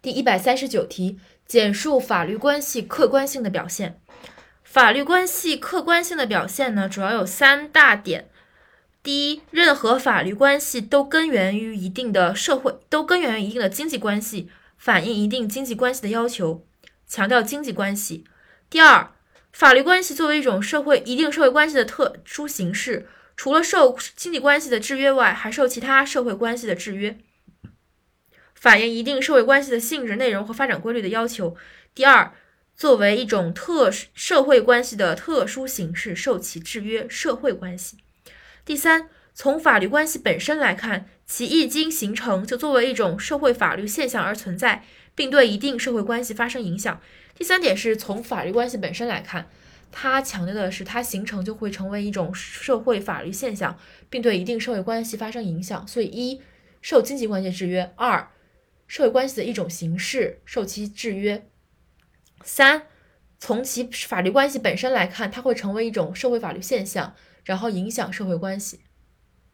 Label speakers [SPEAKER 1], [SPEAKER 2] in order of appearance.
[SPEAKER 1] 第一百三十九题，简述法律关系客观性的表现。法律关系客观性的表现呢，主要有三大点。第一，任何法律关系都根源于一定的社会，都根源于一定的经济关系，反映一定经济关系的要求，强调经济关系。第二，法律关系作为一种社会一定社会关系的特殊形式，除了受经济关系的制约外，还受其他社会关系的制约。反映一定社会关系的性质、内容和发展规律的要求。第二，作为一种特社会关系的特殊形式，受其制约。社会关系。第三，从法律关系本身来看，其一经形成就作为一种社会法律现象而存在，并对一定社会关系发生影响。第三点是从法律关系本身来看，它强调的是它形成就会成为一种社会法律现象，并对一定社会关系发生影响。所以一受经济关系制约，二。社会关系的一种形式受其制约。三，从其法律关系本身来看，它会成为一种社会法律现象，然后影响社会关系。